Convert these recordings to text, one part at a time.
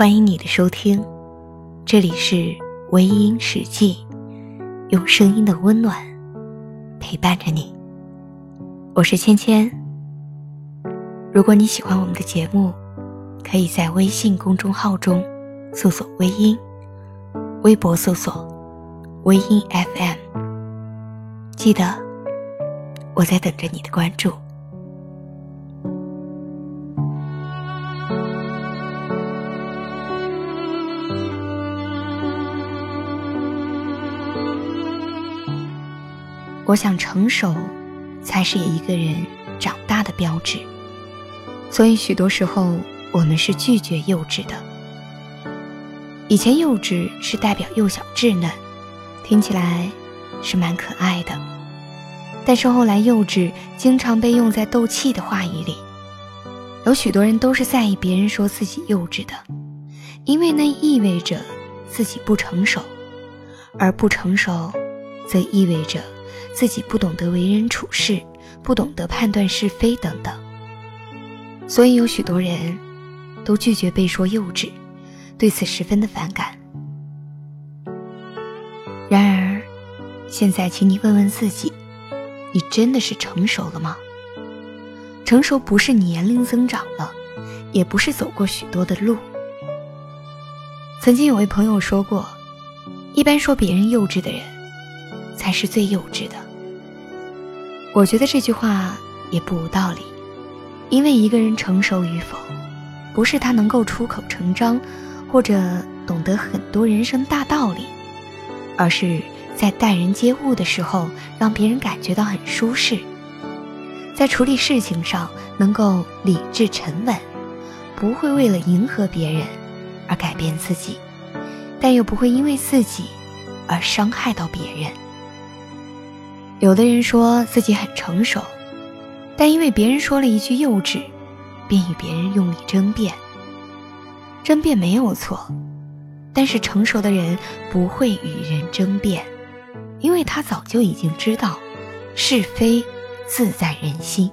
欢迎你的收听，这里是微音史记，用声音的温暖陪伴着你。我是芊芊。如果你喜欢我们的节目，可以在微信公众号中搜索“微音”，微博搜索“微音 FM”。记得，我在等着你的关注。我想成熟，才是一个人长大的标志。所以许多时候，我们是拒绝幼稚的。以前幼稚是代表幼小稚嫩，听起来是蛮可爱的。但是后来，幼稚经常被用在斗气的话语里。有许多人都是在意别人说自己幼稚的，因为那意味着自己不成熟，而不成熟，则意味着。自己不懂得为人处事，不懂得判断是非等等，所以有许多人都拒绝被说幼稚，对此十分的反感。然而，现在请你问问自己：你真的是成熟了吗？成熟不是年龄增长了，也不是走过许多的路。曾经有位朋友说过，一般说别人幼稚的人。才是最幼稚的。我觉得这句话也不无道理，因为一个人成熟与否，不是他能够出口成章，或者懂得很多人生大道理，而是在待人接物的时候让别人感觉到很舒适，在处理事情上能够理智沉稳，不会为了迎合别人而改变自己，但又不会因为自己而伤害到别人。有的人说自己很成熟，但因为别人说了一句幼稚，便与别人用力争辩。争辩没有错，但是成熟的人不会与人争辩，因为他早就已经知道，是非自在人心，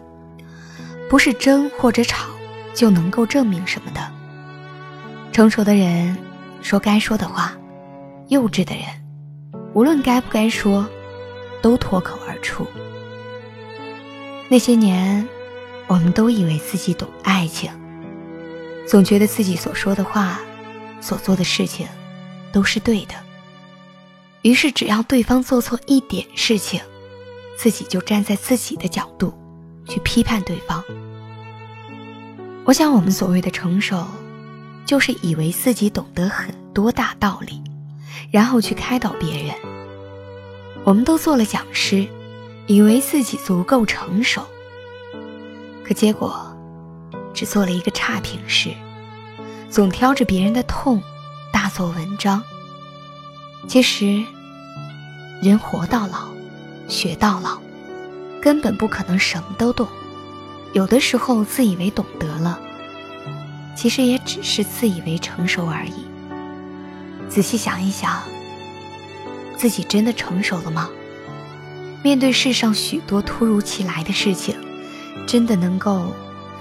不是争或者吵就能够证明什么的。成熟的人说该说的话，幼稚的人无论该不该说。都脱口而出。那些年，我们都以为自己懂爱情，总觉得自己所说的话、所做的事情都是对的。于是，只要对方做错一点事情，自己就站在自己的角度去批判对方。我想，我们所谓的成熟，就是以为自己懂得很多大道理，然后去开导别人。我们都做了讲师，以为自己足够成熟，可结果只做了一个差评师，总挑着别人的痛大做文章。其实，人活到老，学到老，根本不可能什么都懂。有的时候自以为懂得了，其实也只是自以为成熟而已。仔细想一想。自己真的成熟了吗？面对世上许多突如其来的事情，真的能够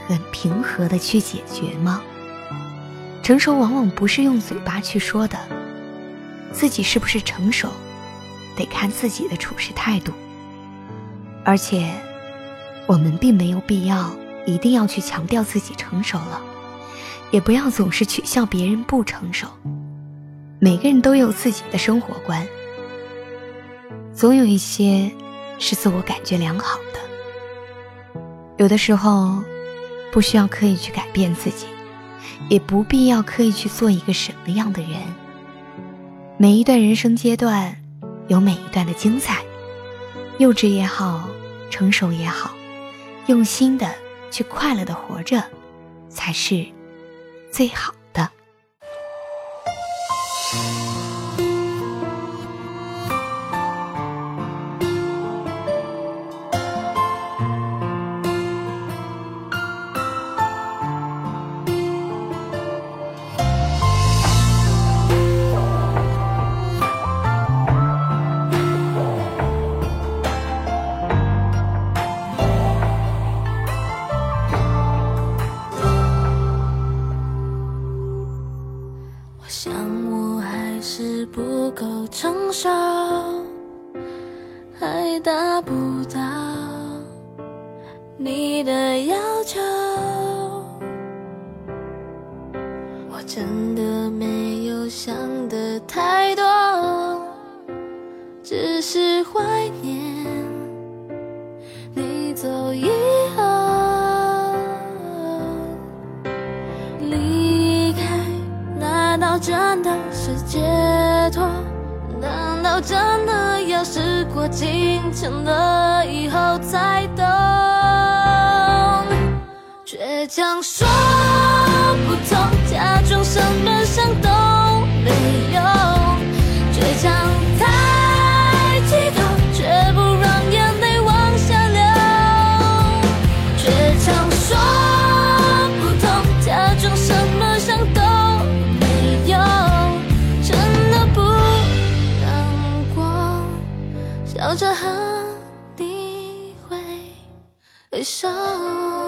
很平和的去解决吗？成熟往往不是用嘴巴去说的，自己是不是成熟，得看自己的处事态度。而且，我们并没有必要一定要去强调自己成熟了，也不要总是取笑别人不成熟。每个人都有自己的生活观。总有一些是自我感觉良好的，有的时候不需要刻意去改变自己，也不必要刻意去做一个什么样的人。每一段人生阶段有每一段的精彩，幼稚也好，成熟也好，用心的去快乐的活着，才是最好的。不够成熟还达不到你的要求。我真的没有想的太多只是怀念你走以后离开难道真的真的要时过境迁了以后才懂？倔强说不痛，假装什么伤都没有。倔强着和你挥挥手。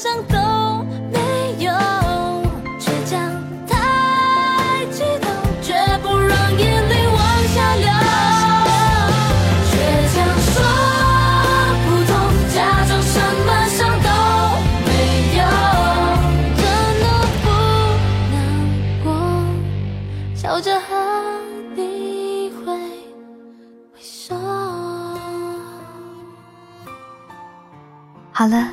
伤都没有。倔强太激动，绝不让眼泪往下流。倔强说不痛，假装什么伤都没有，真的不难过，笑着和你挥挥手。好了，